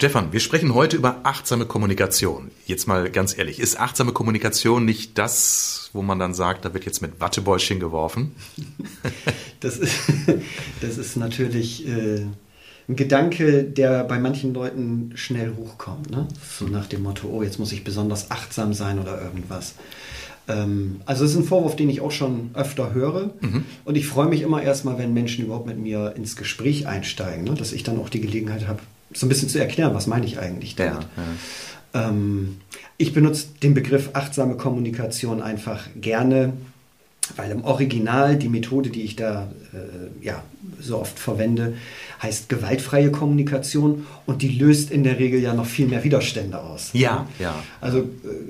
Stefan, wir sprechen heute über achtsame Kommunikation. Jetzt mal ganz ehrlich, ist achtsame Kommunikation nicht das, wo man dann sagt, da wird jetzt mit Wattebäuschen geworfen? Das ist, das ist natürlich äh, ein Gedanke, der bei manchen Leuten schnell hochkommt. Ne? So nach dem Motto, oh, jetzt muss ich besonders achtsam sein oder irgendwas. Ähm, also es ist ein Vorwurf, den ich auch schon öfter höre. Mhm. Und ich freue mich immer erstmal, wenn Menschen überhaupt mit mir ins Gespräch einsteigen, ne? dass ich dann auch die Gelegenheit habe, so ein bisschen zu erklären, was meine ich eigentlich damit. Ja, ja. Ähm, ich benutze den Begriff achtsame Kommunikation einfach gerne, weil im Original die Methode, die ich da äh, ja, so oft verwende, heißt gewaltfreie Kommunikation und die löst in der Regel ja noch viel mehr Widerstände aus. Ja, ja. Also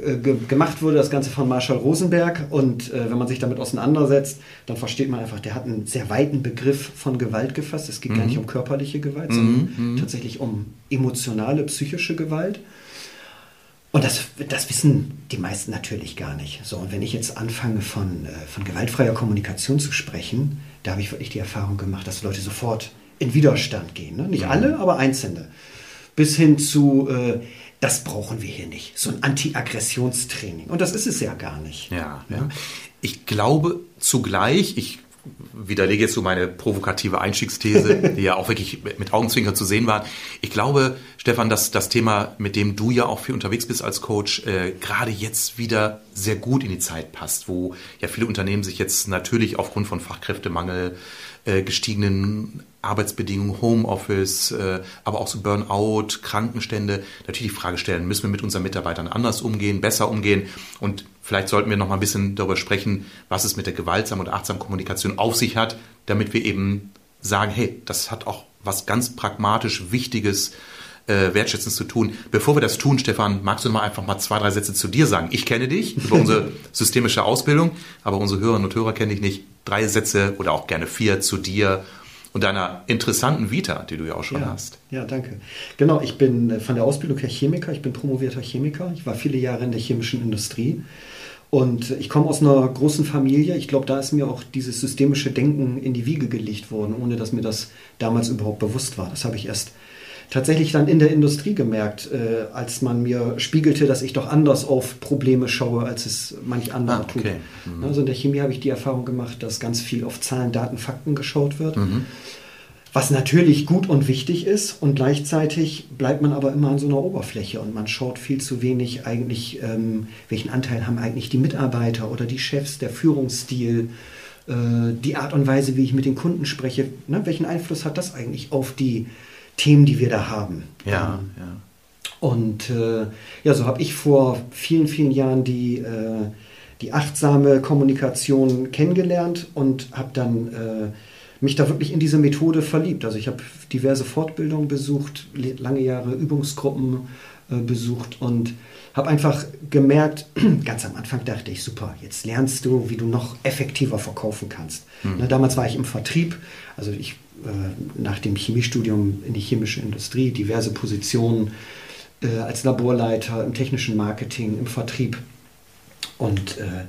äh, ge gemacht wurde das Ganze von Marshall Rosenberg und äh, wenn man sich damit auseinandersetzt, dann versteht man einfach, der hat einen sehr weiten Begriff von Gewalt gefasst. Es geht mhm. gar nicht um körperliche Gewalt, sondern mhm. tatsächlich um emotionale, psychische Gewalt. Und das, das wissen die meisten natürlich gar nicht. So, und wenn ich jetzt anfange von, äh, von gewaltfreier Kommunikation zu sprechen, da habe ich wirklich die Erfahrung gemacht, dass Leute sofort in Widerstand gehen. Ne? Nicht mhm. alle, aber Einzelne. Bis hin zu, äh, das brauchen wir hier nicht. So ein Anti-Aggressionstraining. Und das ist es ja gar nicht. Ja, ja. Ich glaube zugleich, ich widerlege jetzt so meine provokative Einstiegsthese, die ja auch wirklich mit Augenzwinkern zu sehen war. Ich glaube, Stefan, dass das Thema, mit dem du ja auch viel unterwegs bist als Coach, äh, gerade jetzt wieder sehr gut in die Zeit passt, wo ja viele Unternehmen sich jetzt natürlich aufgrund von Fachkräftemangel, äh, gestiegenen Arbeitsbedingungen, Homeoffice, äh, aber auch so Burnout, Krankenstände, natürlich die Frage stellen, müssen wir mit unseren Mitarbeitern anders umgehen, besser umgehen und vielleicht sollten wir noch mal ein bisschen darüber sprechen, was es mit der gewaltsamen und achtsamen Kommunikation auf sich hat, damit wir eben sagen, hey, das hat auch was ganz pragmatisch Wichtiges, äh, Wertschätzendes zu tun. Bevor wir das tun, Stefan, magst du mal einfach mal zwei, drei Sätze zu dir sagen? Ich kenne dich über unsere systemische Ausbildung, aber unsere Hörerinnen und Hörer kenne ich nicht. Drei Sätze oder auch gerne vier zu dir und deiner interessanten Vita, die du ja auch schon ja, hast. Ja, danke. Genau, ich bin äh, von der Ausbildung her Chemiker, ich bin promovierter Chemiker. Ich war viele Jahre in der chemischen Industrie. Und ich komme aus einer großen Familie. Ich glaube, da ist mir auch dieses systemische Denken in die Wiege gelegt worden, ohne dass mir das damals überhaupt bewusst war. Das habe ich erst tatsächlich dann in der Industrie gemerkt, äh, als man mir spiegelte, dass ich doch anders auf Probleme schaue, als es manch anderer ah, okay. tut. Mhm. Also in der Chemie habe ich die Erfahrung gemacht, dass ganz viel auf Zahlen, Daten, Fakten geschaut wird. Mhm. Was natürlich gut und wichtig ist und gleichzeitig bleibt man aber immer an so einer Oberfläche und man schaut viel zu wenig eigentlich, ähm, welchen Anteil haben eigentlich die Mitarbeiter oder die Chefs, der Führungsstil, äh, die Art und Weise, wie ich mit den Kunden spreche, ne? welchen Einfluss hat das eigentlich auf die Themen, die wir da haben. Ja, ähm, ja. Und äh, ja, so habe ich vor vielen, vielen Jahren die, äh, die achtsame Kommunikation kennengelernt und habe dann äh, mich da wirklich in diese Methode verliebt. Also ich habe diverse Fortbildungen besucht, lange Jahre Übungsgruppen äh, besucht und habe einfach gemerkt, ganz am Anfang dachte ich, super, jetzt lernst du, wie du noch effektiver verkaufen kannst. Mhm. Na, damals war ich im Vertrieb, also ich nach dem Chemiestudium in die chemische Industrie, diverse Positionen äh, als Laborleiter im technischen Marketing, im Vertrieb. Und äh,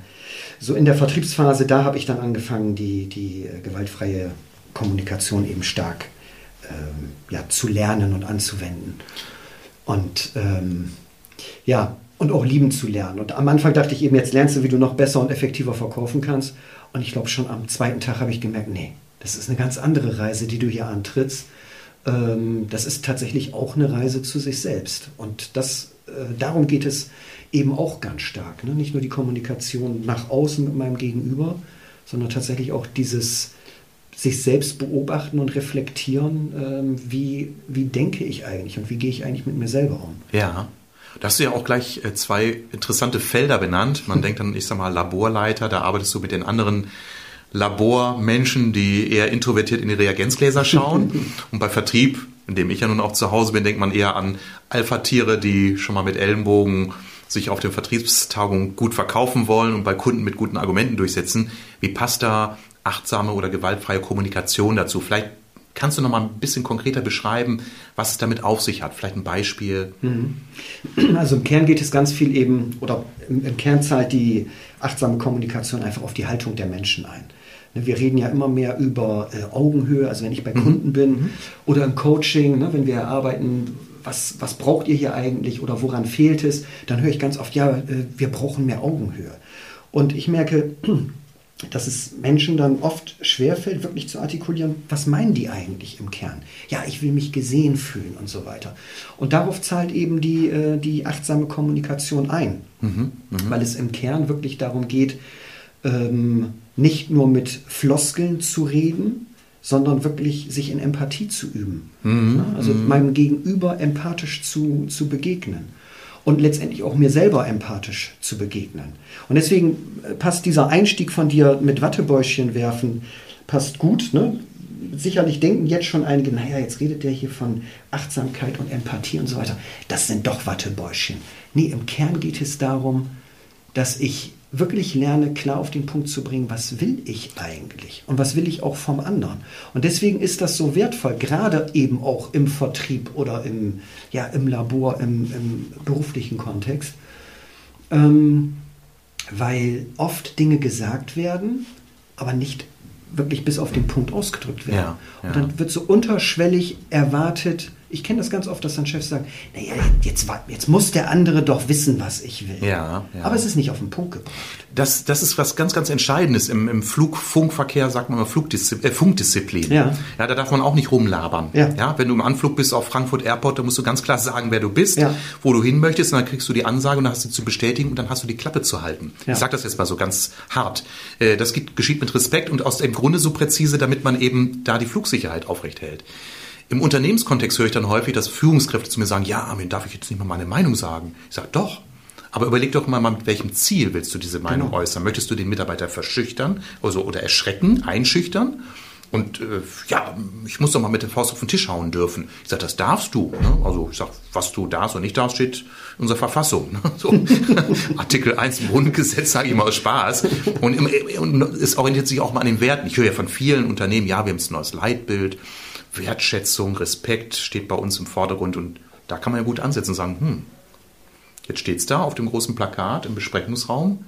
so in der Vertriebsphase, da habe ich dann angefangen, die, die äh, gewaltfreie Kommunikation eben stark ähm, ja, zu lernen und anzuwenden. Und ähm, ja, und auch lieben zu lernen. Und am Anfang dachte ich eben, jetzt lernst du, wie du noch besser und effektiver verkaufen kannst. Und ich glaube, schon am zweiten Tag habe ich gemerkt, nee, das ist eine ganz andere Reise, die du hier antrittst. Ähm, das ist tatsächlich auch eine Reise zu sich selbst. Und das, äh, darum geht es eben auch ganz stark. Ne? Nicht nur die Kommunikation nach außen mit meinem Gegenüber, sondern tatsächlich auch dieses sich selbst beobachten und reflektieren, ähm, wie, wie denke ich eigentlich und wie gehe ich eigentlich mit mir selber um. Ja. Da hast du ja auch gleich äh, zwei interessante Felder benannt. Man denkt dann, ich sag mal, Laborleiter, da arbeitest du mit den anderen Labormenschen, die eher introvertiert in die Reagenzgläser schauen. Und bei Vertrieb, in dem ich ja nun auch zu Hause bin, denkt man eher an Alpha-Tiere, die schon mal mit Ellenbogen sich auf den Vertriebstagungen gut verkaufen wollen und bei Kunden mit guten Argumenten durchsetzen. Wie passt da achtsame oder gewaltfreie Kommunikation dazu? Vielleicht kannst du noch mal ein bisschen konkreter beschreiben, was es damit auf sich hat? Vielleicht ein Beispiel. Mhm. Also im Kern geht es ganz viel eben, oder im Kern zahlt die achtsame Kommunikation einfach auf die Haltung der Menschen ein. Ne, wir reden ja immer mehr über äh, Augenhöhe, also wenn ich bei mhm. Kunden bin mhm. oder im Coaching, ne, wenn wir erarbeiten, was, was braucht ihr hier eigentlich oder woran fehlt es, dann höre ich ganz oft, ja, äh, wir brauchen mehr Augenhöhe. Und ich merke, dass es Menschen dann oft schwerfällt, wirklich zu artikulieren, was meinen die eigentlich im Kern? Ja, ich will mich gesehen fühlen und so weiter. Und darauf zahlt eben die, äh, die achtsame Kommunikation ein, mhm, mh. weil es im Kern wirklich darum geht, ähm, nicht nur mit Floskeln zu reden, sondern wirklich sich in Empathie zu üben. Mhm. Also mhm. meinem Gegenüber empathisch zu, zu begegnen und letztendlich auch mir selber empathisch zu begegnen. Und deswegen äh, passt dieser Einstieg von dir mit Wattebäuschen werfen, passt gut. Ne? Sicherlich denken jetzt schon einige, naja, jetzt redet der hier von Achtsamkeit und Empathie und so weiter. Das sind doch Wattebäuschen. Nee, im Kern geht es darum, dass ich wirklich lerne, klar auf den Punkt zu bringen, was will ich eigentlich und was will ich auch vom anderen. Und deswegen ist das so wertvoll, gerade eben auch im Vertrieb oder im, ja, im Labor, im, im beruflichen Kontext, ähm, weil oft Dinge gesagt werden, aber nicht wirklich bis auf den Punkt ausgedrückt werden. Ja, ja. Und dann wird so unterschwellig erwartet, ich kenne das ganz oft, dass dann Chefs sagen, naja, jetzt, jetzt muss der andere doch wissen, was ich will. Ja, ja. Aber es ist nicht auf den Punkt gebracht. Das, das ist was ganz, ganz Entscheidendes. Im, im Flugfunkverkehr sagt man immer Flugdisziplin, äh, Funkdisziplin. Ja. ja. Da darf man auch nicht rumlabern. Ja. ja. Wenn du im Anflug bist auf Frankfurt Airport, dann musst du ganz klar sagen, wer du bist, ja. wo du hin möchtest, und dann kriegst du die Ansage und dann hast du zu bestätigen und dann hast du die Klappe zu halten. Ja. Ich sage das jetzt mal so ganz hart. Äh, das geschieht mit Respekt und aus dem Grunde so präzise, damit man eben da die Flugsicherheit aufrecht hält. Im Unternehmenskontext höre ich dann häufig, dass Führungskräfte zu mir sagen, ja, Armin, darf ich jetzt nicht mal meine Meinung sagen? Ich sage, doch. Aber überleg doch mal, mit welchem Ziel willst du diese Meinung genau. äußern? Möchtest du den Mitarbeiter verschüchtern also, oder erschrecken, einschüchtern? Und äh, ja, ich muss doch mal mit der Faust auf den Tisch hauen dürfen. Ich sage, das darfst du. Ne? Also ich sage, was du darfst und nicht darfst, steht in unserer Verfassung. Ne? So. Artikel 1 im Grundgesetz, sage ich mal aus Spaß. Und, und es orientiert sich auch mal an den Werten. Ich höre ja von vielen Unternehmen, ja, wir haben ein neues Leitbild, Wertschätzung, Respekt steht bei uns im Vordergrund und da kann man ja gut ansetzen und sagen, hm, jetzt steht es da auf dem großen Plakat im Besprechungsraum,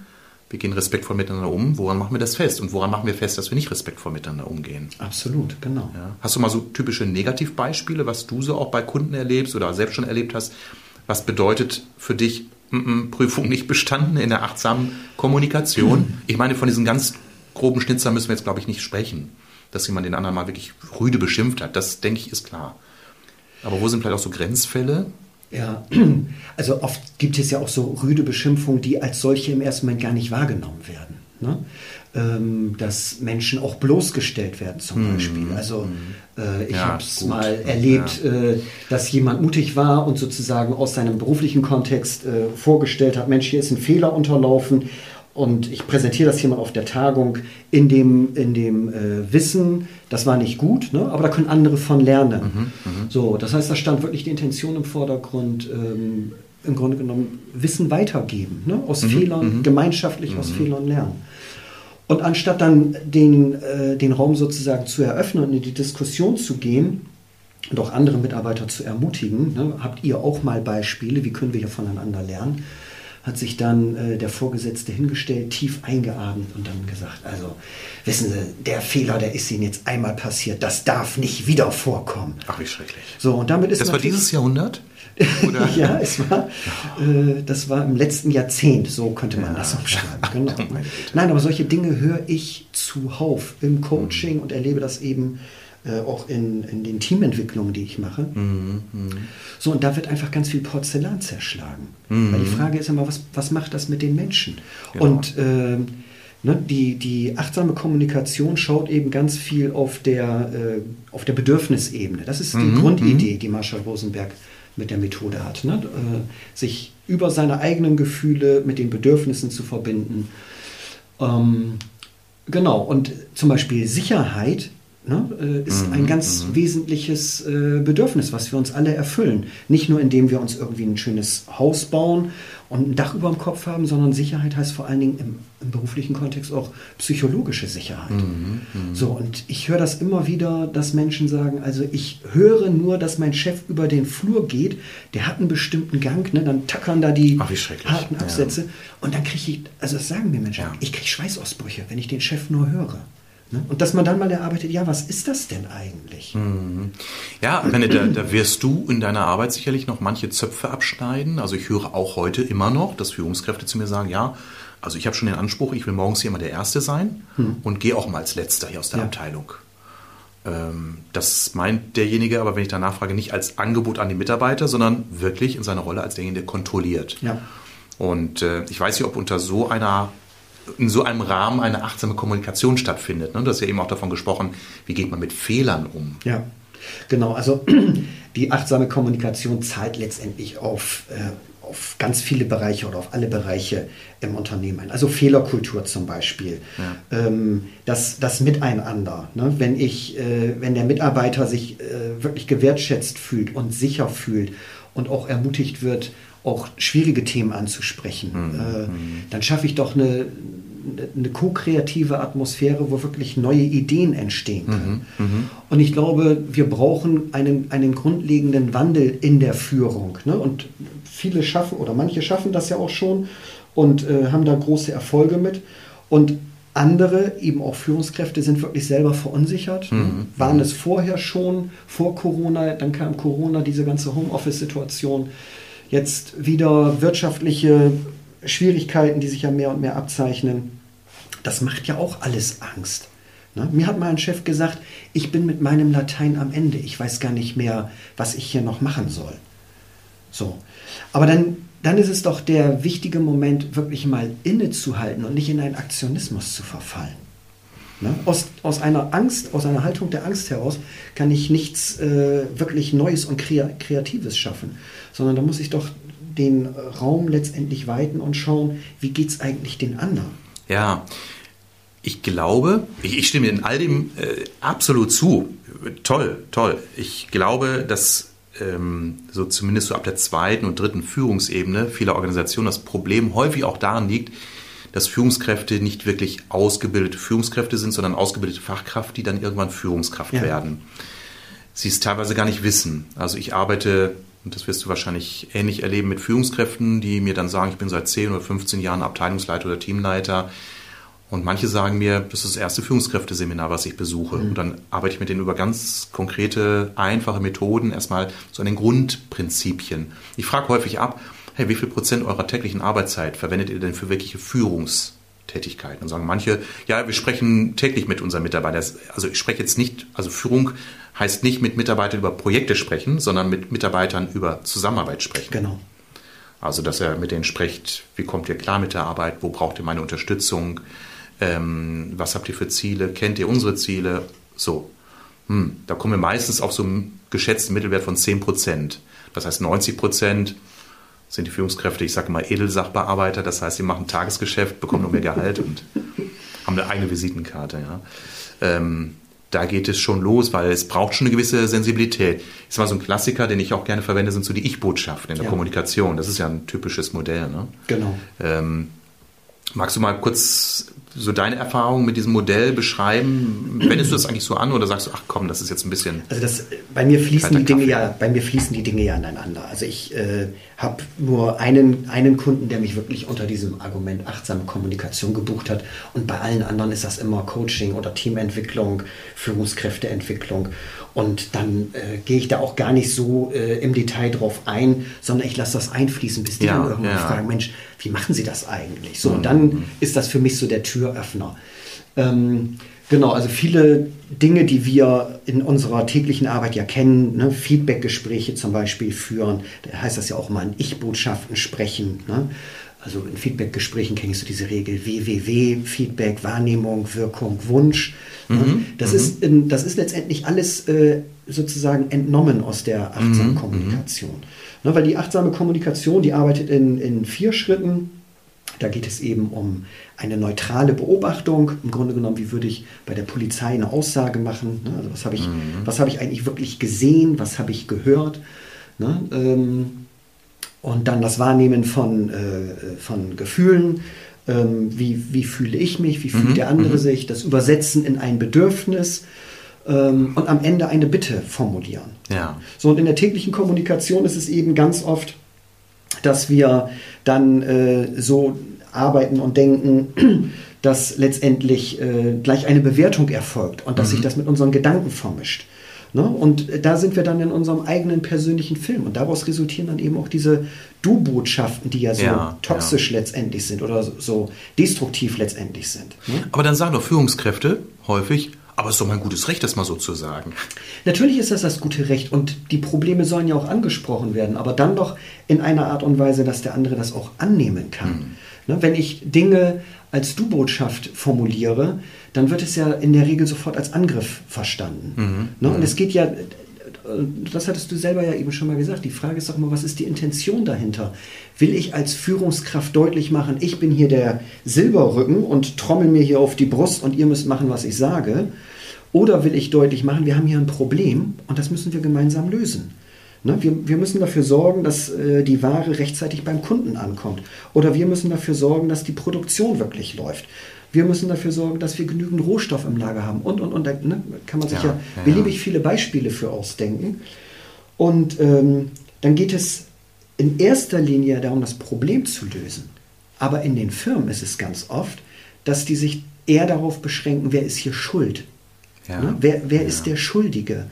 wir gehen respektvoll miteinander um, woran machen wir das fest und woran machen wir fest, dass wir nicht respektvoll miteinander umgehen? Absolut, genau. Ja. Hast du mal so typische Negativbeispiele, was du so auch bei Kunden erlebst oder selbst schon erlebt hast? Was bedeutet für dich m -m, Prüfung nicht bestanden in der achtsamen Kommunikation? Ich meine, von diesen ganz groben Schnitzer müssen wir jetzt, glaube ich, nicht sprechen dass jemand den anderen mal wirklich rüde beschimpft hat. Das, denke ich, ist klar. Aber wo sind vielleicht auch so Grenzfälle? Ja, also oft gibt es ja auch so rüde Beschimpfungen, die als solche im ersten Moment gar nicht wahrgenommen werden. Ne? Ähm, dass Menschen auch bloßgestellt werden zum mhm. Beispiel. Also mhm. äh, ich ja, habe es mal erlebt, ja. äh, dass jemand mutig war und sozusagen aus seinem beruflichen Kontext äh, vorgestellt hat, Mensch, hier ist ein Fehler unterlaufen und ich präsentiere das hier mal auf der Tagung in dem, in dem äh, Wissen, das war nicht gut, ne? aber da können andere von lernen. Mhm, mh. So, das heißt, da stand wirklich die Intention im Vordergrund, ähm, im Grunde genommen Wissen weitergeben, ne? aus mhm, Fehlern, mhm. gemeinschaftlich aus mhm. Fehlern lernen. Und anstatt dann den, äh, den Raum sozusagen zu eröffnen und in die Diskussion zu gehen und auch andere Mitarbeiter zu ermutigen, ne? habt ihr auch mal Beispiele, wie können wir hier voneinander lernen? Hat sich dann äh, der Vorgesetzte hingestellt, tief eingeatmet und dann gesagt, also wissen Sie, der Fehler, der ist Ihnen jetzt einmal passiert, das darf nicht wieder vorkommen. Ach, wie schrecklich. So, und damit ist das war dieses Jahrhundert? ja, es war, äh, das war im letzten Jahrzehnt, so könnte man ja. das umschreiben. Genau. Nein, aber solche Dinge höre ich zuhauf im Coaching mhm. und erlebe das eben äh, auch in, in den Teamentwicklungen, die ich mache. Mhm, mh. So, und da wird einfach ganz viel Porzellan zerschlagen. Mhm. Weil die Frage ist immer, was, was macht das mit den Menschen? Genau. Und äh, ne, die, die achtsame Kommunikation schaut eben ganz viel auf der, äh, auf der Bedürfnisebene. Das ist die mhm, Grundidee, mhm. die Marshall Rosenberg mit der Methode hat. Ne? Äh, sich über seine eigenen Gefühle mit den Bedürfnissen zu verbinden. Ähm, genau, und zum Beispiel Sicherheit ne, äh, ist ein ganz wesentliches äh, Bedürfnis, was wir uns alle erfüllen. Nicht nur indem wir uns irgendwie ein schönes Haus bauen und ein Dach über dem Kopf haben, sondern Sicherheit heißt vor allen Dingen im, im beruflichen Kontext auch psychologische Sicherheit. So, und ich höre das immer wieder, dass Menschen sagen, also ich höre nur, dass mein Chef über den Flur geht, der hat einen bestimmten Gang, ne, dann tackern da die Ach, harten Ja. Absätze und dann kriege ich, also das sagen mir Menschen, Ja. ich kriege Schweißausbrüche, wenn ich den Chef nur höre. Ne? Und dass man dann mal erarbeitet, ja, was ist das denn eigentlich? Ja, ich meine, da, da wirst du in deiner Arbeit sicherlich noch manche Zöpfe abschneiden. Also ich höre auch heute immer noch, dass Führungskräfte zu mir sagen, ja, also ich habe schon den Anspruch, ich will morgens hier immer der Erste sein und gehe auch mal als Letzter hier aus der Ja. Abteilung. Ähm, das meint derjenige aber, wenn ich danach frage, nicht als Angebot an die Mitarbeiter, sondern wirklich in seiner Rolle als derjenige, der kontrolliert. Ja. Und äh, ich weiß nicht, ob unter so einer in so einem Rahmen eine achtsame Kommunikation stattfindet. Ne? Du hast ja eben auch davon gesprochen, wie geht man mit Fehlern um. Ja, genau. Also die achtsame Kommunikation zahlt letztendlich auf, äh, auf ganz viele Bereiche oder auf alle Bereiche im Unternehmen ein. Also Fehlerkultur zum Beispiel. Ähm, das, das Miteinander. Ne? Wenn, ich, äh, wenn der Mitarbeiter sich äh, wirklich gewertschätzt fühlt und sicher fühlt und auch ermutigt wird, auch schwierige Themen anzusprechen, äh, dann schaffe ich doch eine, eine ko-kreative Atmosphäre, wo wirklich neue Ideen entstehen können. Und ich glaube, wir brauchen einen, einen grundlegenden Wandel in der Führung. Ne? Und viele schaffen, oder manche schaffen das ja auch schon und äh, haben da große Erfolge mit. Und andere, eben auch Führungskräfte, sind wirklich selber verunsichert. ne? Waren es vorher schon, vor Corona, dann kam Corona, diese ganze Homeoffice-Situation. Jetzt wieder wirtschaftliche Schwierigkeiten, die sich ja mehr und mehr abzeichnen. Das macht ja auch alles Angst. Ne? Mir hat mal ein Chef gesagt, ich bin mit meinem Latein am Ende. Ich weiß gar nicht mehr, was ich hier noch machen soll. So. Aber dann, dann ist es doch der wichtige Moment, wirklich mal innezuhalten und nicht in einen Aktionismus zu verfallen. Ne? Aus, aus einer Angst, aus einer Haltung der Angst heraus kann ich nichts äh, wirklich Neues und Krea Kreatives schaffen, sondern da muss ich doch den Raum letztendlich weiten und schauen, wie geht es eigentlich den anderen. Ja, ich glaube, ich, ich stimme in all dem äh, absolut zu. Toll, toll. Ich glaube, dass ähm, so zumindest so ab der zweiten und dritten Führungsebene vieler Organisationen das Problem häufig auch daran liegt, dass Führungskräfte nicht wirklich ausgebildete Führungskräfte sind, sondern ausgebildete Fachkraft, die dann irgendwann Führungskraft Ja. werden. Sie es teilweise gar nicht wissen. Also ich arbeite, und das wirst du wahrscheinlich ähnlich erleben, mit Führungskräften, die mir dann sagen, ich bin seit 10 oder 15 Jahren Abteilungsleiter oder Teamleiter. Und manche sagen mir, das ist das erste Führungskräfteseminar, was ich besuche. Und dann arbeite ich mit denen über ganz konkrete, einfache Methoden, erstmal so an den Grundprinzipien. Ich frage häufig ab, hey, wie viel Prozent eurer täglichen Arbeitszeit verwendet ihr denn für wirkliche Führungstätigkeiten? Dann sagen manche, ja, wir sprechen täglich mit unseren Mitarbeitern. Also ich spreche jetzt nicht, also Führung heißt nicht mit Mitarbeitern über Projekte sprechen, sondern mit Mitarbeitern über Zusammenarbeit sprechen. Genau. Also, dass er mit denen spricht, wie kommt ihr klar mit der Arbeit, wo braucht ihr meine Unterstützung, ähm, was habt ihr für Ziele, kennt ihr unsere Ziele, so. Hm, da kommen wir meistens auf so einen geschätzten Mittelwert von 10 Prozent. Das heißt, 90 Prozent sind die Führungskräfte, ich sage mal, Edelsachbearbeiter, das heißt, sie machen Tagesgeschäft, bekommen nur mehr Gehalt und haben eine eigene Visitenkarte. Ja. Ähm, da geht es schon los, weil es braucht schon eine gewisse Sensibilität. Ist mal so ein Klassiker, den ich auch gerne verwende, sind so die Ich-Botschaften in der Ja. Kommunikation. Das ist ja ein typisches Modell. Ne? Genau. Ähm, magst du mal kurz so deine Erfahrungen mit diesem Modell beschreiben? Wendest du das eigentlich so an oder sagst du, ach komm, das ist jetzt ein bisschen. Also das, bei mir fließen die Dinge Kaffee. ja, bei mir fließen die Dinge ja ineinander. Also ich äh, habe nur einen, einen Kunden, der mich wirklich unter diesem Argument achtsame Kommunikation gebucht hat. Und bei allen anderen ist das immer Coaching oder Teamentwicklung, Führungskräfteentwicklung. Und dann äh, gehe ich da auch gar nicht so äh, im Detail drauf ein, sondern ich lasse das einfließen, bis die Ja, dann irgendwann ja. Mhm. fragen, Mensch, wie machen Sie das eigentlich? So, und dann ist das für mich so der Türöffner. Ähm, genau, also viele Dinge, die wir in unserer täglichen Arbeit ja kennen, ne, Feedbackgespräche zum Beispiel führen, da heißt das ja auch mal in Ich-Botschaften sprechen. Ne? Also in Feedbackgesprächen kennst du diese Regel WWW, Feedback, Wahrnehmung, Wirkung, Wunsch. Ne? Das, Ist in, das ist letztendlich alles äh, sozusagen entnommen aus der achtsamen Kommunikation. Ne, weil die achtsame Kommunikation, die arbeitet in, in vier Schritten. Da geht es eben um eine neutrale Beobachtung. Im Grunde genommen, wie würde ich bei der Polizei eine Aussage machen? Ne? Also was habe ich, mhm. hab ich eigentlich wirklich gesehen? Was habe ich gehört? Ne? Ähm, und dann das Wahrnehmen von, äh, von Gefühlen. Ähm, wie, wie fühle ich mich? Wie fühlt mhm. der andere mhm. sich? Das Übersetzen in ein Bedürfnis ähm, und am Ende eine Bitte formulieren. Ja. So, und in der täglichen Kommunikation ist es eben ganz oft, dass wir dann äh, so arbeiten und denken, dass letztendlich äh, gleich eine Bewertung erfolgt und dass mhm. sich das mit unseren Gedanken vermischt. Ne? Und da sind wir dann in unserem eigenen persönlichen Film. Und daraus resultieren dann eben auch diese Du-Botschaften, die ja so ja, toxisch ja. letztendlich sind oder so destruktiv letztendlich sind. Ne? Aber dann sagen doch Führungskräfte häufig, aber es ist doch mein gutes Recht, das mal so zu sagen. Natürlich ist das das gute Recht und die Probleme sollen ja auch angesprochen werden, aber dann doch in einer Art und Weise, dass der andere das auch annehmen kann. Mhm. Ne, wenn ich Dinge als Du-Botschaft formuliere, dann wird es ja in der Regel sofort als Angriff verstanden. Mhm. Ne, und mhm. es geht ja, das hattest du selber ja eben schon mal gesagt, die Frage ist doch mal, was ist die Intention dahinter? Will ich als Führungskraft deutlich machen, ich bin hier der Silberrücken und trommel mir hier auf die Brust und ihr müsst machen, was ich sage? Oder will ich deutlich machen, wir haben hier ein Problem und das müssen wir gemeinsam lösen? Ne? Wir, wir, müssen dafür sorgen, dass äh, die Ware rechtzeitig beim Kunden ankommt. Oder wir müssen dafür sorgen, dass die Produktion wirklich läuft. Wir müssen dafür sorgen, dass wir genügend Rohstoff im Lager haben. Und, und, und. Da ne, kann man sich ja, ja beliebig viele Beispiele für ausdenken. Und ähm, dann geht es in erster Linie darum, das Problem zu lösen. Aber in den Firmen ist es ganz oft, dass die sich eher darauf beschränken, wer ist hier schuld. Ja. Ne? Wer, wer ist der Schuldige?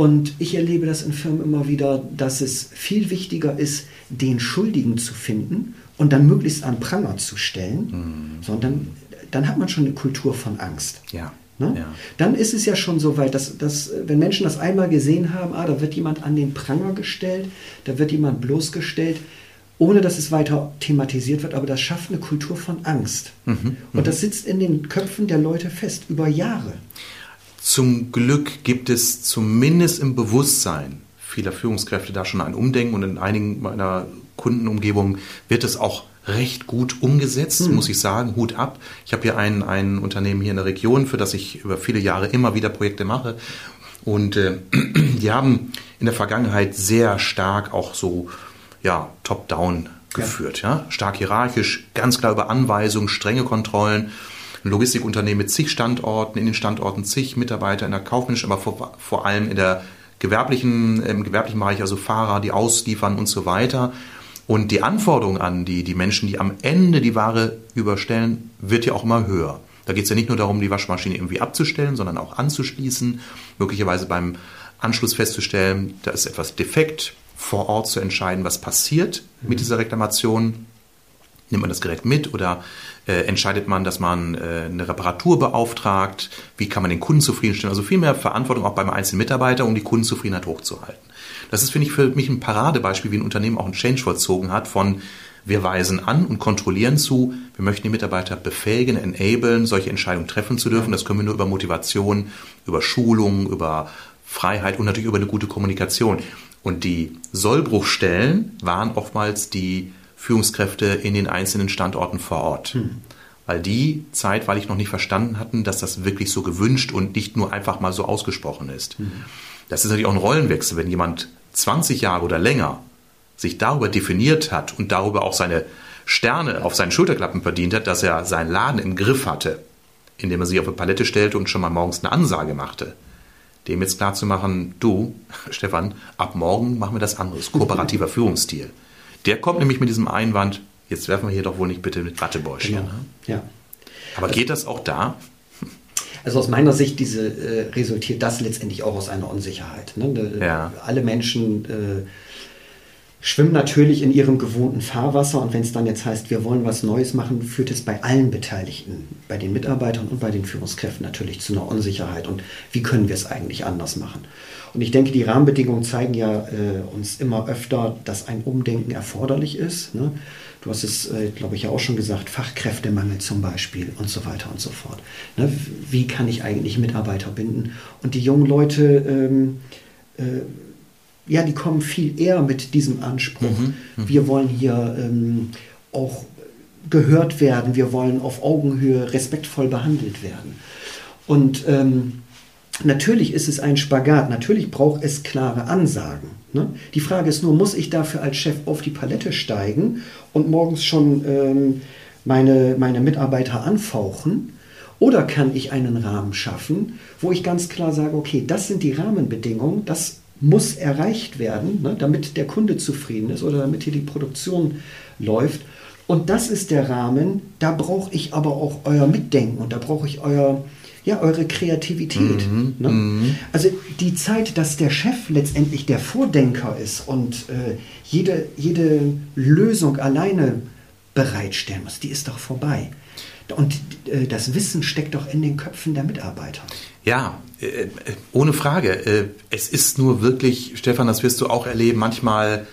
Und ich erlebe das in Firmen immer wieder, dass es viel wichtiger ist, den Schuldigen zu finden und dann möglichst an Pranger zu stellen, mhm. sondern dann hat man schon eine Kultur von Angst. Ja. Ne? Ja. Dann ist es ja schon so weit, dass, dass, wenn Menschen das einmal gesehen haben, ah, da wird jemand an den Pranger gestellt, da wird jemand bloßgestellt, ohne dass es weiter thematisiert wird, aber das schafft eine Kultur von Angst. Mhm. Und das sitzt in den Köpfen der Leute fest, über Jahre. Zum Glück gibt es zumindest im Bewusstsein vieler Führungskräfte da schon ein Umdenken und in einigen meiner Kundenumgebungen wird es auch recht gut umgesetzt, mhm. muss ich sagen. Hut ab. Ich habe hier ein, ein Unternehmen hier in der Region, für das ich über viele Jahre immer wieder Projekte mache. Und äh, die haben in der Vergangenheit sehr stark auch so ja, top-down geführt. Ja. ja. Stark hierarchisch, ganz klar über Anweisungen, strenge Kontrollen ein Logistikunternehmen mit zig Standorten, in den Standorten zig Mitarbeiter in der kaufmännischen, aber vor, vor allem in der gewerblichen, im gewerblichen Bereich, also Fahrer, die ausliefern und so weiter. Und die Anforderung an die, die Menschen, die am Ende die Ware überstellen, wird ja auch immer höher. Da geht es ja nicht nur darum, die Waschmaschine irgendwie abzustellen, sondern auch anzuschließen, möglicherweise beim Anschluss festzustellen, da ist etwas defekt, vor Ort zu entscheiden, was passiert mit mhm. dieser Reklamation. Nimmt man das Gerät mit oder äh, entscheidet man, dass man äh, eine Reparatur beauftragt? Wie kann man den Kunden zufriedenstellen? Also viel mehr Verantwortung auch beim einzelnen Mitarbeiter, um die Kundenzufriedenheit hochzuhalten. Das ist, finde ich, für mich ein Paradebeispiel, wie ein Unternehmen auch einen Change vollzogen hat von wir weisen an und kontrollieren zu, wir möchten die Mitarbeiter befähigen, enablen, solche Entscheidungen treffen zu dürfen. Das können wir nur über Motivation, über Schulung, über Freiheit und natürlich über eine gute Kommunikation. Und die Sollbruchstellen waren oftmals die Führungskräfte in den einzelnen Standorten vor Ort. Hm. Weil die zeitweilig noch nicht verstanden hatten, dass das wirklich so gewünscht und nicht nur einfach mal so ausgesprochen ist. Hm. Das ist natürlich auch ein Rollenwechsel, wenn jemand 20 Jahre oder länger sich darüber definiert hat und darüber auch seine Sterne auf seinen Schulterklappen verdient hat, dass er seinen Laden im Griff hatte, indem er sich auf eine Palette stellte und schon mal morgens eine Ansage machte. Dem jetzt klar zu machen, du, Stefan, ab morgen machen wir das anderes. Kooperativer Führungsstil. Der kommt nämlich mit diesem Einwand, jetzt werfen wir hier doch wohl nicht bitte mit Wattebäuschen. Genau. Ne? Ja. Aber also, geht das auch da? Also aus meiner Sicht diese, äh, resultiert das letztendlich auch aus einer Unsicherheit. Ne? Ja. Alle Menschen äh, schwimmen natürlich in ihrem gewohnten Fahrwasser und wenn es dann jetzt heißt, wir wollen was Neues machen, führt es bei allen Beteiligten, bei den Mitarbeitern und bei den Führungskräften natürlich zu einer Unsicherheit. Und wie können wir es eigentlich anders machen? Und ich denke, die Rahmenbedingungen zeigen ja äh, uns immer öfter, dass ein Umdenken erforderlich ist. Ne? Du hast es, äh, glaube ich, ja auch schon gesagt, Fachkräftemangel zum Beispiel und so weiter und so fort. Ne? Wie kann ich eigentlich Mitarbeiter binden? Und die jungen Leute, ähm, äh, ja, die kommen viel eher mit diesem Anspruch. Mhm, mh. Wir wollen hier ähm, auch gehört werden, wir wollen auf Augenhöhe respektvoll behandelt werden. Und ähm, natürlich ist es ein Spagat, natürlich braucht es klare Ansagen. Ne? Die Frage ist nur, muss ich dafür als Chef auf die Palette steigen und morgens schon ähm, meine, meine Mitarbeiter anfauchen? Oder kann ich einen Rahmen schaffen, wo ich ganz klar sage, okay, das sind die Rahmenbedingungen, das muss erreicht werden, ne, damit der Kunde zufrieden ist oder damit hier die Produktion läuft. Und das ist der Rahmen, da brauche ich aber auch euer Mitdenken und da brauche ich euer, ja, eure Kreativität. Mhm, ne? Mhm. Also die Zeit, dass der Chef letztendlich der Vordenker ist und äh, jede, jede Lösung alleine bereitstellen muss, die ist doch vorbei. Und äh, das Wissen steckt doch in den Köpfen der Mitarbeiter. Ja, äh, ohne Frage. Äh, es ist nur wirklich, Stefan, das wirst du auch erleben, manchmal,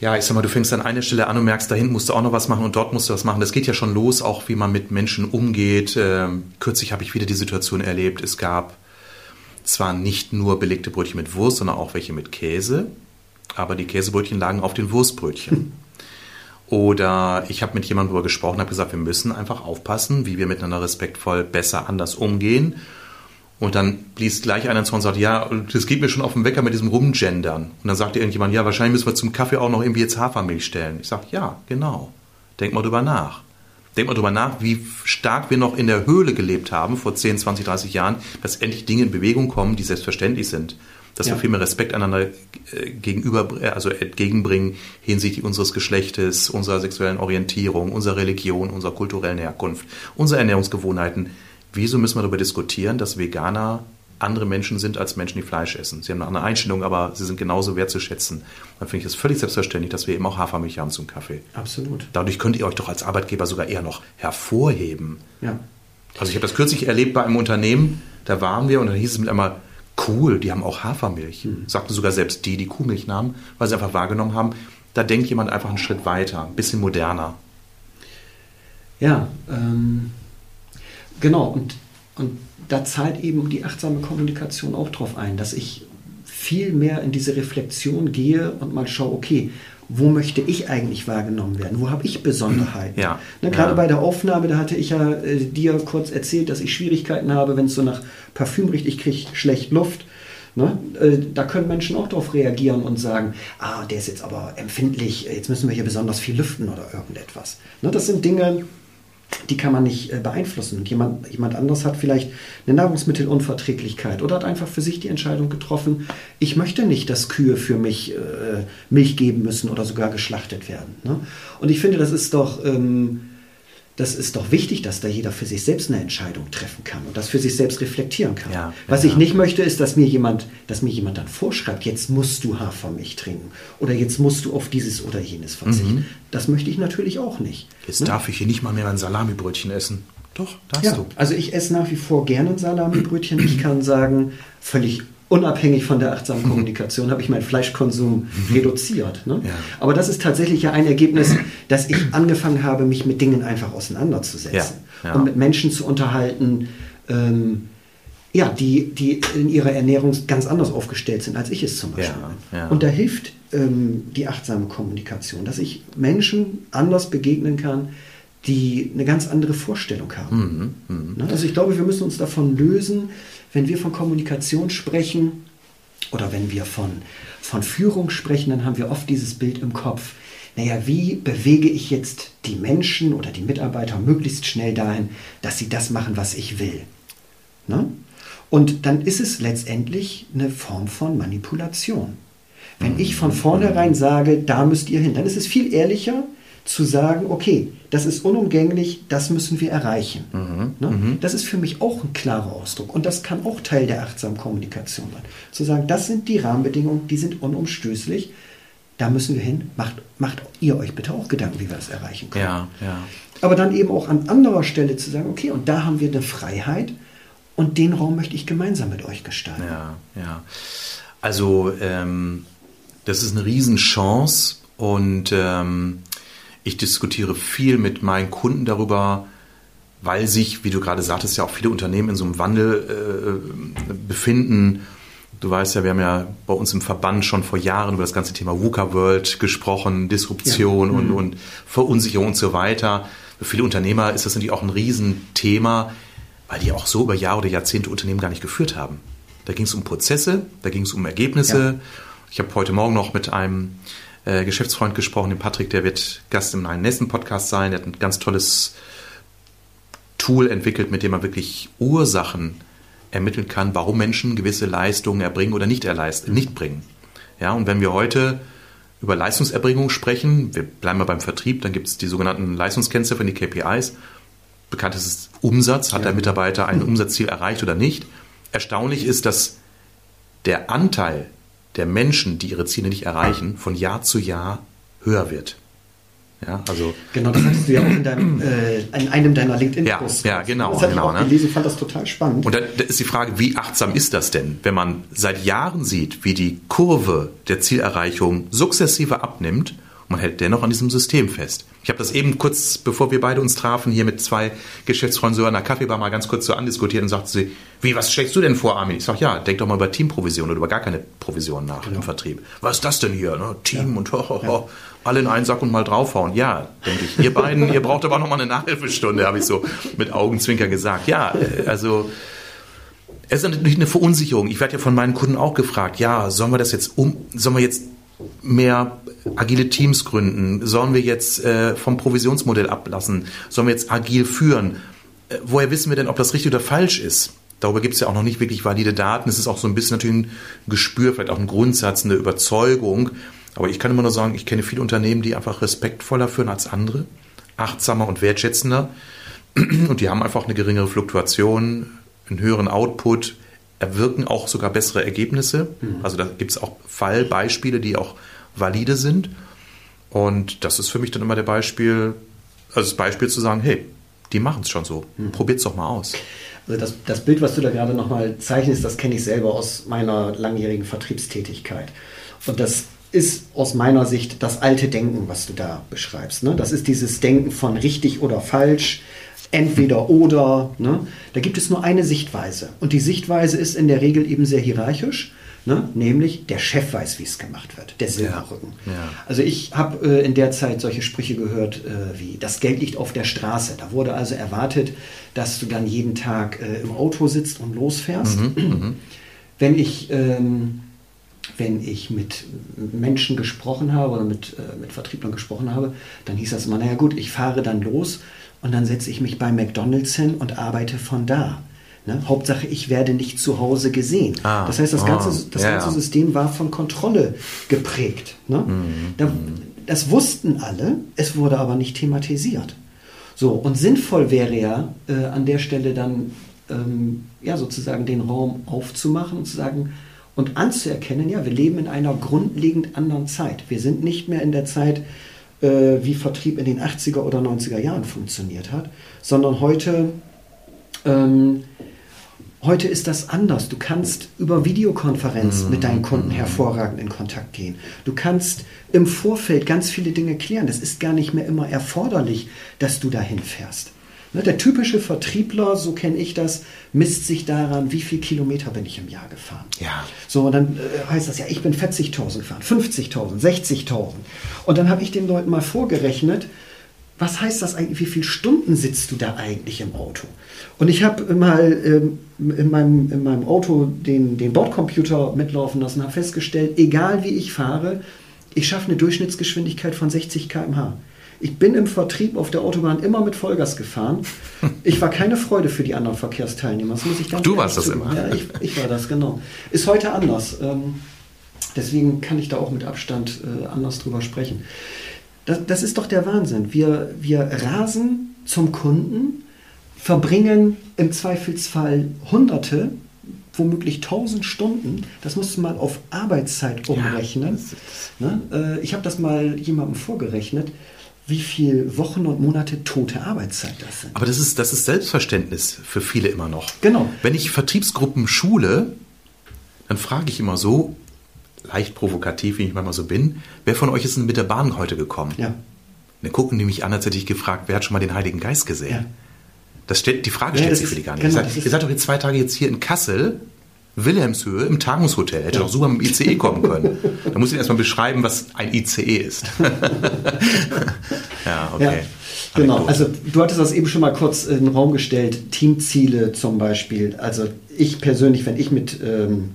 ja, ich sag mal, du fängst an einer Stelle an und merkst, da hinten musst du auch noch was machen und dort musst du was machen. Das geht ja schon los, auch wie man mit Menschen umgeht. Ähm, kürzlich habe ich wieder die Situation erlebt, es gab zwar nicht nur belegte Brötchen mit Wurst, sondern auch welche mit Käse, aber die Käsebrötchen lagen auf den Wurstbrötchen. Oder ich habe mit jemandem darüber gesprochen, habe gesagt, wir müssen einfach aufpassen, wie wir miteinander respektvoll besser anders umgehen. Und dann blies gleich einer zu und sagte, ja, das geht mir schon auf den Wecker mit diesem Rumgendern. Und dann sagte irgendjemand, ja, wahrscheinlich müssen wir zum Kaffee auch noch irgendwie jetzt Hafermilch stellen. Ich sage, ja, genau. Denk mal drüber nach. Denk mal drüber nach, wie stark wir noch in der Höhle gelebt haben vor 10, 20, 30 Jahren, dass endlich Dinge in Bewegung kommen, die selbstverständlich sind dass ja. wir viel mehr Respekt einander äh, gegenüber, äh, also entgegenbringen hinsichtlich unseres Geschlechtes, unserer sexuellen Orientierung, unserer Religion, unserer kulturellen Herkunft, unserer Ernährungsgewohnheiten. Wieso müssen wir darüber diskutieren, dass Veganer andere Menschen sind als Menschen, die Fleisch essen. Sie haben eine andere Einstellung, aber sie sind genauso wertzuschätzen. Dann finde ich es völlig selbstverständlich, dass wir eben auch Hafermilch haben zum Kaffee. Absolut. Dadurch könnt ihr euch doch als Arbeitgeber sogar eher noch hervorheben. Ja. Also ich habe das kürzlich erlebt bei einem Unternehmen, da waren wir und dann hieß es mit einmal, cool, die haben auch Hafermilch. Mhm. Sagten sogar selbst die, die Kuhmilch nahmen, weil sie einfach wahrgenommen haben, da denkt jemand einfach einen Schritt weiter, ein bisschen moderner. Ja, ähm, genau. Und, und da zahlt eben die achtsame Kommunikation auch drauf ein, dass ich viel mehr in diese Reflexion gehe und mal schaue, okay, wo möchte ich eigentlich wahrgenommen werden? Wo habe ich Besonderheiten? Ja, ne, gerade ja. bei der Aufnahme, da hatte ich ja äh, dir kurz erzählt, dass ich Schwierigkeiten habe, wenn es so nach Parfüm riecht, ich kriege schlecht Luft. Ne? Äh, da können Menschen auch darauf reagieren und sagen, ah, der ist jetzt aber empfindlich, jetzt müssen wir hier besonders viel lüften oder irgendetwas. Ne? Das sind Dinge, die kann man nicht äh, beeinflussen. Und jemand, jemand anderes hat vielleicht eine Nahrungsmittelunverträglichkeit oder hat einfach für sich die Entscheidung getroffen, ich möchte nicht, dass Kühe für mich äh, Milch geben müssen oder sogar geschlachtet werden. Ne? Und ich finde, das ist doch... Ähm, das ist doch wichtig, dass da jeder für sich selbst eine Entscheidung treffen kann und das für sich selbst reflektieren kann. Ja, Was ja. ich nicht möchte, ist, dass mir jemand, dass mir jemand dann vorschreibt, jetzt musst du Hafermilch trinken oder jetzt musst du auf dieses oder jenes verzichten. Mhm. Das möchte ich natürlich auch nicht. Jetzt ne? darf ich hier nicht mal mehr ein Salamibrötchen essen. Doch, darfst ja, du. Also ich esse nach wie vor gerne ein Salamibrötchen. Ich kann sagen, völlig unabhängig von der achtsamen Kommunikation habe ich meinen Fleischkonsum mhm. reduziert. Ne? Ja. Aber das ist tatsächlich ja ein Ergebnis, dass ich angefangen habe, mich mit Dingen einfach auseinanderzusetzen ja. Ja. und mit Menschen zu unterhalten, ähm, ja, die, die in ihrer Ernährung ganz anders aufgestellt sind, als ich es zum Beispiel bin. Und da hilft ähm, die achtsame Kommunikation, dass ich Menschen anders begegnen kann, die eine ganz andere Vorstellung haben. Mhm. Mhm. Ne? Also ich glaube, wir müssen uns davon lösen, wenn wir von Kommunikation sprechen oder wenn wir von, von Führung sprechen, dann haben wir oft dieses Bild im Kopf. Naja, wie bewege ich jetzt die Menschen oder die Mitarbeiter möglichst schnell dahin, dass sie das machen, was ich will? Ne? Und dann ist es letztendlich eine Form von Manipulation. Wenn ich von vornherein sage, da müsst ihr hin, dann ist es viel ehrlicher, zu sagen, okay, das ist unumgänglich, das müssen wir erreichen. Mhm, ne? Mhm. Das ist für mich auch ein klarer Ausdruck und das kann auch Teil der achtsamen Kommunikation sein. Zu sagen, das sind die Rahmenbedingungen, die sind unumstößlich, da müssen wir hin, macht, macht ihr euch bitte auch Gedanken, wie wir das erreichen können. Ja, ja. Aber dann eben auch an anderer Stelle zu sagen, okay, und da haben wir eine Freiheit und den Raum möchte ich gemeinsam mit euch gestalten. Ja, ja. Also ähm, das ist eine Riesenchance und ähm, ich diskutiere viel mit meinen Kunden darüber, weil sich, wie du gerade sagtest, ja auch viele Unternehmen in so einem Wandel äh, befinden. Du weißt ja, wir haben ja bei uns im Verband schon vor Jahren über das ganze Thema VUCA World gesprochen, Disruption ja. und, mhm. und Verunsicherung und so weiter. Für viele Unternehmer ist das natürlich auch ein Riesenthema, weil die auch so über Jahre oder Jahrzehnte Unternehmen gar nicht geführt haben. Da ging es um Prozesse, da ging es um Ergebnisse. Ja. Ich habe heute Morgen noch mit einem äh, Geschäftsfreund gesprochen, dem Patrick, der wird Gast im Nessen Podcast sein. Der hat ein ganz tolles Tool entwickelt, mit dem man wirklich Ursachen ermitteln kann, warum Menschen gewisse Leistungen erbringen oder nicht, nicht bringen. Ja, und wenn wir heute über Leistungserbringung sprechen, wir bleiben mal beim Vertrieb, dann gibt es die sogenannten Leistungskennziffern, die KPIs. Bekannt ist Umsatz, hat ja. der Mitarbeiter ein Umsatzziel erreicht oder nicht. Erstaunlich ist, dass der Anteil der Menschen, die ihre Ziele nicht erreichen, von Jahr zu Jahr höher wird. Ja, also genau, das hattest du ja auch in, deinem, äh, in einem deiner LinkedIn-Posts. Ja, ja, genau. Das hatte genau, ich auch ne? gelesen, fand das total spannend. Und da, da ist die Frage, wie achtsam ist das denn, wenn man seit Jahren sieht, wie die Kurve der Zielerreichung sukzessive abnimmt man hält dennoch an diesem System fest. Ich habe das eben kurz, bevor wir beide uns trafen, hier mit zwei Geschäftsfreunden so an der Kaffeebar mal ganz kurz so andiskutiert und sagte sie, wie, was steckst du denn vor, Armin? Ich sage, ja, denk doch mal über Teamprovision oder über gar keine Provision nach genau. im Vertrieb. Was ist das denn hier? Ne? Team ja. und ho, ho, ho, ja. alle in einen Sack und mal draufhauen. Ja, denke ich. Ihr beiden, ihr braucht aber noch mal eine Nachhilfestunde, habe ich so mit Augenzwinker gesagt. Ja, äh, also es ist natürlich eine Verunsicherung. Ich werde ja von meinen Kunden auch gefragt, ja, sollen wir das jetzt um, sollen wir jetzt mehr agile Teams gründen? Sollen wir jetzt äh, vom Provisionsmodell ablassen? Sollen wir jetzt agil führen? Äh, woher wissen wir denn, ob das richtig oder falsch ist? Darüber gibt es ja auch noch nicht wirklich valide Daten. Es ist auch so ein bisschen natürlich ein Gespür, vielleicht auch ein Grundsatz, eine Überzeugung. Aber ich kann immer nur sagen, ich kenne viele Unternehmen, die einfach respektvoller führen als andere, achtsamer und wertschätzender. Und die haben einfach eine geringere Fluktuation, einen höheren Output, erwirken auch sogar bessere Ergebnisse. Mhm. Also da gibt es auch Fallbeispiele, die auch valide sind. Und das ist für mich dann immer der Beispiel, also das Beispiel zu sagen, hey, die machen es schon so. Mhm. Probiert es doch mal aus. Also das, das Bild, was du da gerade nochmal zeichnest, das kenne ich selber aus meiner langjährigen Vertriebstätigkeit. Und das ist aus meiner Sicht das alte Denken, was du da beschreibst. Ne? Das ist dieses Denken von richtig oder falsch, entweder oder. Ne? Da gibt es nur eine Sichtweise. Und die Sichtweise ist in der Regel eben sehr hierarchisch. Ne? Nämlich der Chef weiß, wie es gemacht wird, der Silberrücken. Ja, ja. Also ich habe äh, in der Zeit solche Sprüche gehört äh, wie, das Geld liegt auf der Straße. Da wurde also erwartet, dass du dann jeden Tag äh, im Auto sitzt und losfährst. Mhm, mhm. Wenn ich... Ähm, wenn ich mit Menschen gesprochen habe oder mit, äh, mit Vertrieblern gesprochen habe, dann hieß das immer, naja gut, ich fahre dann los und dann setze ich mich bei McDonald's hin und arbeite von da. Ne? Hauptsache, ich werde nicht zu Hause gesehen. Ah, das heißt, das, ganze, oh, das ja, ganze System war von Kontrolle geprägt. Ne? Mhm, da, das wussten alle, es wurde aber nicht thematisiert. So, und sinnvoll wäre ja äh, an der Stelle dann ähm, ja, sozusagen den Raum aufzumachen und zu sagen und anzuerkennen, ja, wir leben in einer grundlegend anderen Zeit. Wir sind nicht mehr in der Zeit, äh, wie Vertrieb in den 80er oder 90er Jahren funktioniert hat, sondern heute, ähm, heute ist das anders. Du kannst über Videokonferenz mhm. mit deinen Kunden hervorragend in Kontakt gehen. Du kannst im Vorfeld ganz viele Dinge klären. Es ist gar nicht mehr immer erforderlich, dass du dahin fährst. Ne, der typische Vertriebler, so kenne ich das, misst sich daran, wie viel Kilometer bin ich im Jahr gefahren. Ja. So, und dann äh, heißt das ja, ich bin 40.000 gefahren, 50.000, 60.000. Und dann habe ich den Leuten mal vorgerechnet, was heißt das eigentlich, wie viele Stunden sitzt du da eigentlich im Auto? Und ich habe mal ähm, in, meinem, in meinem Auto den, den Bordcomputer mitlaufen lassen, habe festgestellt, egal wie ich fahre, ich schaffe eine Durchschnittsgeschwindigkeit von 60 km/h. Ich bin im Vertrieb auf der Autobahn immer mit Vollgas gefahren. Ich war keine Freude für die anderen Verkehrsteilnehmer. Das muss ich ganz Du warst das immer. Ja, ich, ich, war das, genau. Ist heute anders. Ähm, deswegen kann ich da auch mit Abstand äh, anders drüber sprechen. Das, das ist doch der Wahnsinn. Wir, wir rasen zum Kunden, verbringen im Zweifelsfall Hunderte, womöglich tausend Stunden. Das musst du mal auf Arbeitszeit umrechnen. Ja, ne? Äh, ich habe das mal jemandem vorgerechnet wie viele Wochen und Monate tote Arbeitszeit das sind. Aber das ist, das ist Selbstverständnis für viele immer noch. Genau. Wenn ich Vertriebsgruppen schule, dann frage ich immer so, leicht provokativ, wie ich manchmal so bin, wer von euch ist denn mit der Bahn heute gekommen? Ja. Dann gucken die mich an, als hätte ich gefragt, wer hat schon mal den Heiligen Geist gesehen? Ja. Das stellt, die Frage stellt ja, sich für die gar nicht. Genau, ihr, seid, ihr seid doch jetzt zwei Tage jetzt hier in Kassel Wilhelmshöhe im Tagungshotel. Hätte doch super mit dem ICE kommen können. Da muss ich erstmal beschreiben, was ein ICE ist. ja, okay. Ja. Genau, also du hattest das eben schon mal kurz in den Raum gestellt, Teamziele zum Beispiel. Also ich persönlich, wenn ich mit, ähm,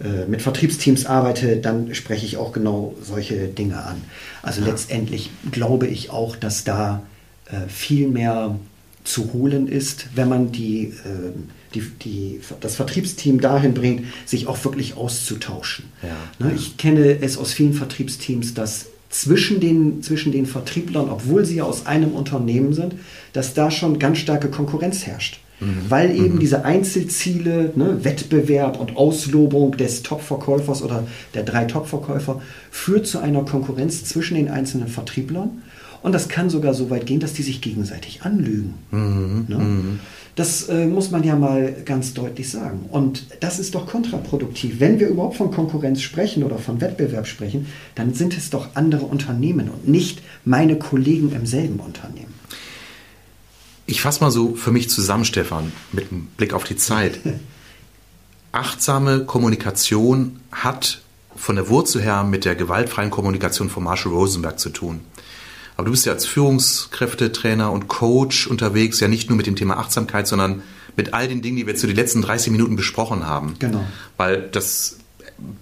äh, mit Vertriebsteams arbeite, dann spreche ich auch genau solche Dinge an. Also ja. letztendlich glaube ich auch, dass da äh, viel mehr zu holen ist, wenn man die, äh, die, die, das Vertriebsteam dahin bringt, sich auch wirklich auszutauschen. Ja. Ne, ich kenne es aus vielen Vertriebsteams, dass zwischen den, zwischen den Vertrieblern, obwohl sie ja aus einem Unternehmen sind, dass da schon ganz starke Konkurrenz herrscht. Mhm. Weil eben mhm. diese Einzelziele, ne, Wettbewerb und Auslobung des Top-Verkäufers oder der drei Top-Verkäufer führt zu einer Konkurrenz zwischen den einzelnen Vertrieblern. Und das kann sogar so weit gehen, dass die sich gegenseitig anlügen. Mhm. Ne? Das äh, muss man ja mal ganz deutlich sagen. Und das ist doch kontraproduktiv. Wenn wir überhaupt von Konkurrenz sprechen oder von Wettbewerb sprechen, dann sind es doch andere Unternehmen und nicht meine Kollegen im selben Unternehmen. Ich fasse mal so für mich zusammen, Stefan, mit einem Blick auf die Zeit. Achtsame Kommunikation hat von der Wurzel her mit der gewaltfreien Kommunikation von Marshall Rosenberg zu tun. Aber du bist ja als Führungskräftetrainer und Coach unterwegs, ja nicht nur mit dem Thema Achtsamkeit, sondern mit all den Dingen, die wir jetzt so die letzten 30 Minuten besprochen haben. Genau. Weil das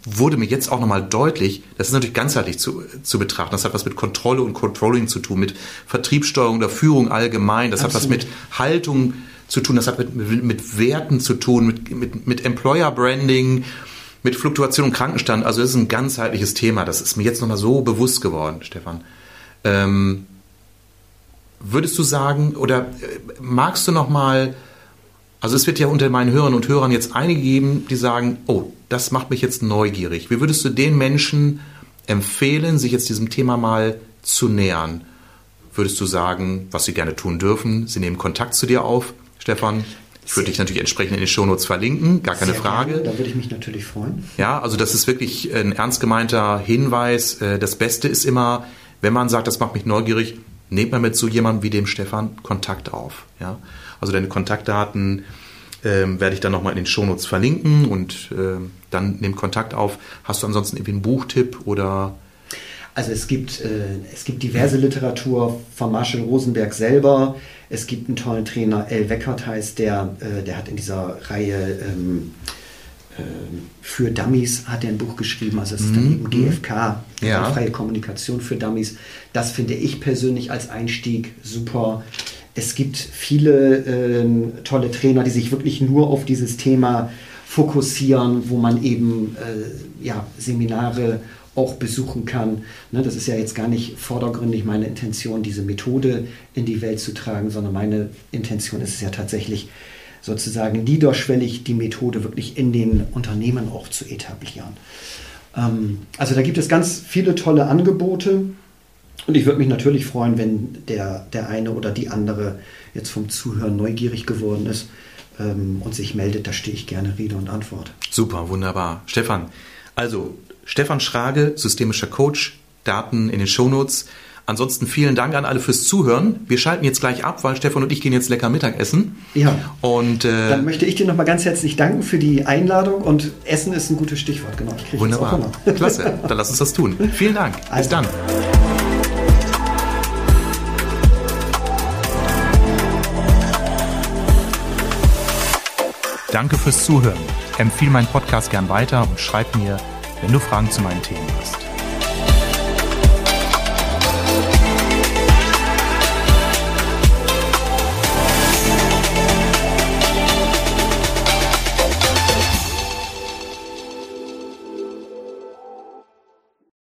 wurde mir jetzt auch nochmal deutlich, das ist natürlich ganzheitlich zu, zu betrachten. Das hat was mit Kontrolle und Controlling zu tun, mit Vertriebssteuerung oder Führung allgemein. Das Absolut. hat was mit Haltung zu tun, das hat mit, mit, mit Werten zu tun, mit, mit, mit Employer Branding, mit Fluktuation und Krankenstand. Also das ist ein ganzheitliches Thema. Das ist mir jetzt nochmal so bewusst geworden, Stefan. Ähm, würdest du sagen oder äh, magst du noch mal also es wird ja unter meinen Hörern und Hörern jetzt einige geben, die sagen, oh, das macht mich jetzt neugierig. Wie würdest du den Menschen empfehlen, sich jetzt diesem Thema mal zu nähern? Würdest du sagen, was sie gerne tun dürfen? Sie nehmen Kontakt zu dir auf, Stefan? Ich würde dich natürlich entsprechend in den Shownotes verlinken, gar keine Sehr Frage. Gerne, da würde ich mich natürlich freuen. Ja, also das ist wirklich ein ernst gemeinter Hinweis. Äh, das Beste ist immer, wenn man sagt, das macht mich neugierig, nehmt man mit so jemandem wie dem Stefan Kontakt auf. Ja? Also deine Kontaktdaten ähm, werde ich dann nochmal in den Shownotes verlinken und äh, dann nehmt Kontakt auf. Hast du ansonsten irgendwie einen Buchtipp oder also es gibt, äh, es gibt diverse Literatur von Marshall Rosenberg selber. Es gibt einen tollen Trainer, El Weckert heißt der, äh, der hat in dieser Reihe ähm, ähm, für Dummies hat er ein Buch geschrieben, also es ist dann mhm. eben GFK, ja. freie Kommunikation für Dummies. Das finde ich persönlich als Einstieg super. Es gibt viele äh, tolle Trainer, die sich wirklich nur auf dieses Thema fokussieren, wo man eben äh, ja, Seminare auch besuchen kann. Ne, das ist ja jetzt gar nicht vordergründig meine Intention, diese Methode in die Welt zu tragen, sondern meine Intention ist es ja tatsächlich, sozusagen niederschwellig die Methode wirklich in den Unternehmen auch zu etablieren. Ähm, also da gibt es ganz viele tolle Angebote und ich würde mich natürlich freuen, wenn der, der eine oder die andere jetzt vom Zuhören neugierig geworden ist ähm, und sich meldet. Da stehe ich gerne Rede und Antwort. Super, wunderbar. Stefan, also Stefan Schrage, systemischer Coach, Daten in den Shownotes. Ansonsten vielen Dank an alle fürs Zuhören. Wir schalten jetzt gleich ab, weil Stefan und ich gehen jetzt lecker Mittagessen. Ja. Und äh, dann möchte ich dir nochmal ganz herzlich danken für die Einladung und Essen ist ein gutes Stichwort. Genau. Ich wunderbar. Klasse. Dann lass uns das tun. Vielen Dank. Also. Bis dann. Danke fürs Zuhören. Empfehle meinen Podcast gern weiter und schreib mir, wenn du Fragen zu meinen Themen hast.